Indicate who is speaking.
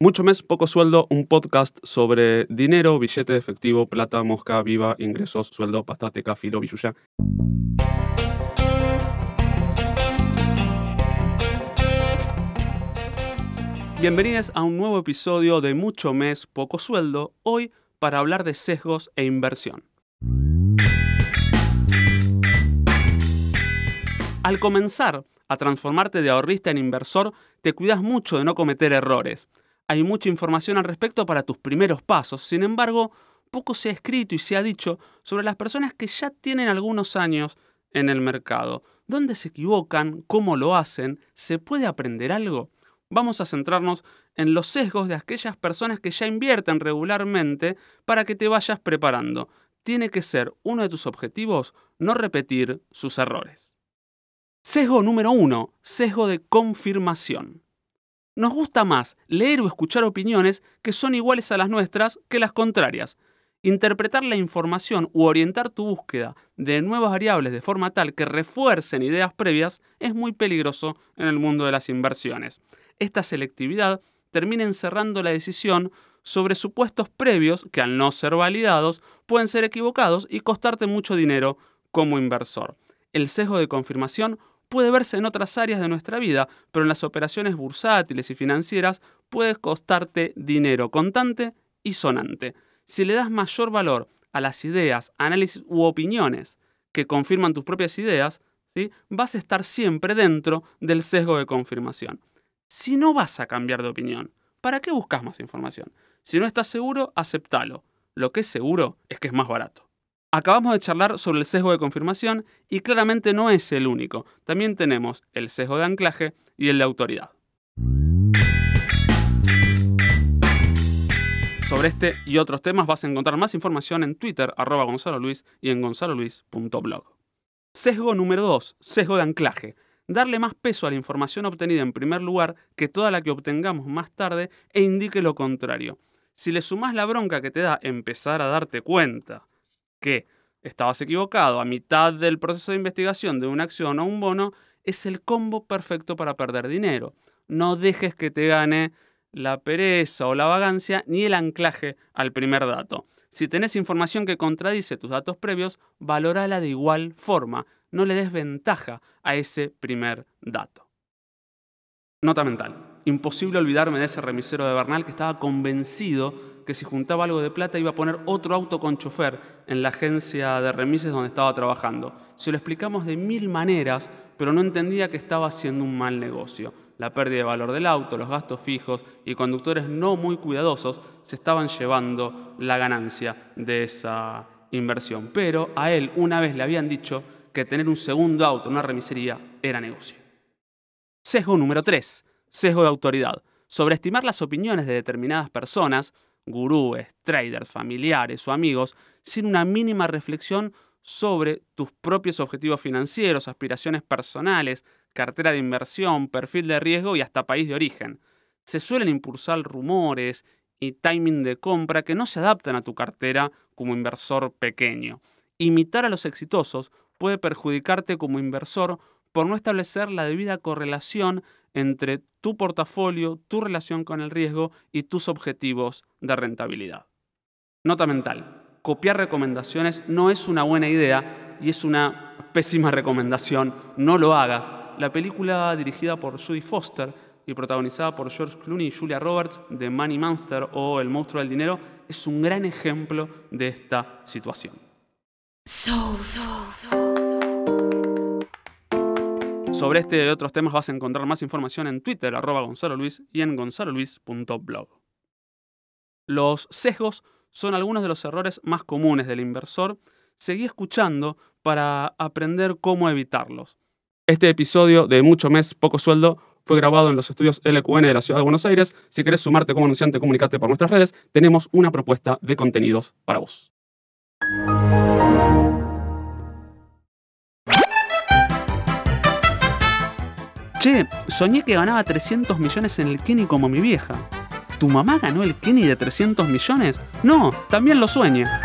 Speaker 1: Mucho mes, poco sueldo, un podcast sobre dinero, billete de efectivo, plata, mosca, viva, ingresos, sueldo, pastateca, filo, billuya. Bienvenidos a un nuevo episodio de Mucho mes, poco sueldo, hoy para hablar de sesgos e inversión. Al comenzar a transformarte de ahorrista en inversor, te cuidas mucho de no cometer errores hay mucha información al respecto para tus primeros pasos. Sin embargo, poco se ha escrito y se ha dicho sobre las personas que ya tienen algunos años en el mercado. ¿Dónde se equivocan? ¿Cómo lo hacen? ¿Se puede aprender algo? Vamos a centrarnos en los sesgos de aquellas personas que ya invierten regularmente para que te vayas preparando. Tiene que ser uno de tus objetivos no repetir sus errores. Sesgo número uno, sesgo de confirmación. Nos gusta más leer o escuchar opiniones que son iguales a las nuestras que las contrarias. Interpretar la información u orientar tu búsqueda de nuevas variables de forma tal que refuercen ideas previas es muy peligroso en el mundo de las inversiones. Esta selectividad termina encerrando la decisión sobre supuestos previos que al no ser validados pueden ser equivocados y costarte mucho dinero como inversor. El sesgo de confirmación puede verse en otras áreas de nuestra vida, pero en las operaciones bursátiles y financieras puede costarte dinero contante y sonante. Si le das mayor valor a las ideas, análisis u opiniones que confirman tus propias ideas, ¿sí? vas a estar siempre dentro del sesgo de confirmación. Si no vas a cambiar de opinión, ¿para qué buscas más información? Si no estás seguro, aceptalo. Lo que es seguro es que es más barato. Acabamos de charlar sobre el sesgo de confirmación y claramente no es el único. También tenemos el sesgo de anclaje y el de autoridad. Sobre este y otros temas vas a encontrar más información en Twitter, arroba Gonzalo Luis y en gonzaloluis.blog. Sesgo número 2, sesgo de anclaje. Darle más peso a la información obtenida en primer lugar que toda la que obtengamos más tarde e indique lo contrario. Si le sumás la bronca que te da empezar a darte cuenta que estabas equivocado a mitad del proceso de investigación de una acción o un bono, es el combo perfecto para perder dinero. No dejes que te gane la pereza o la vagancia ni el anclaje al primer dato. Si tenés información que contradice tus datos previos, valorala de igual forma. No le des ventaja a ese primer dato. Nota mental. Imposible olvidarme de ese remisero de Bernal que estaba convencido que si juntaba algo de plata iba a poner otro auto con chofer en la agencia de remises donde estaba trabajando. Se lo explicamos de mil maneras, pero no entendía que estaba haciendo un mal negocio. La pérdida de valor del auto, los gastos fijos y conductores no muy cuidadosos se estaban llevando la ganancia de esa inversión. Pero a él una vez le habían dicho que tener un segundo auto en una remisería era negocio. Sesgo número 3. Sesgo de autoridad. Sobreestimar las opiniones de determinadas personas gurúes, traders, familiares o amigos sin una mínima reflexión sobre tus propios objetivos financieros, aspiraciones personales, cartera de inversión, perfil de riesgo y hasta país de origen. Se suelen impulsar rumores y timing de compra que no se adaptan a tu cartera como inversor pequeño. Imitar a los exitosos puede perjudicarte como inversor por no establecer la debida correlación entre tu portafolio, tu relación con el riesgo y tus objetivos de rentabilidad. Nota mental. Copiar recomendaciones no es una buena idea y es una pésima recomendación. No lo hagas. La película dirigida por Judy Foster y protagonizada por George Clooney y Julia Roberts de Money Monster o El monstruo del dinero es un gran ejemplo de esta situación. Sobre este y otros temas vas a encontrar más información en Twitter, arroba Luis y en gonzaloluis.blog. Los sesgos son algunos de los errores más comunes del inversor. Seguí escuchando para aprender cómo evitarlos. Este episodio de Mucho Mes, Poco Sueldo fue grabado en los estudios LQN de la Ciudad de Buenos Aires. Si querés sumarte como anunciante, comunicate por nuestras redes. Tenemos una propuesta de contenidos para vos. Che, soñé que ganaba 300 millones en el Kini como mi vieja. ¿Tu mamá ganó el Kini de 300 millones? No, también lo sueña.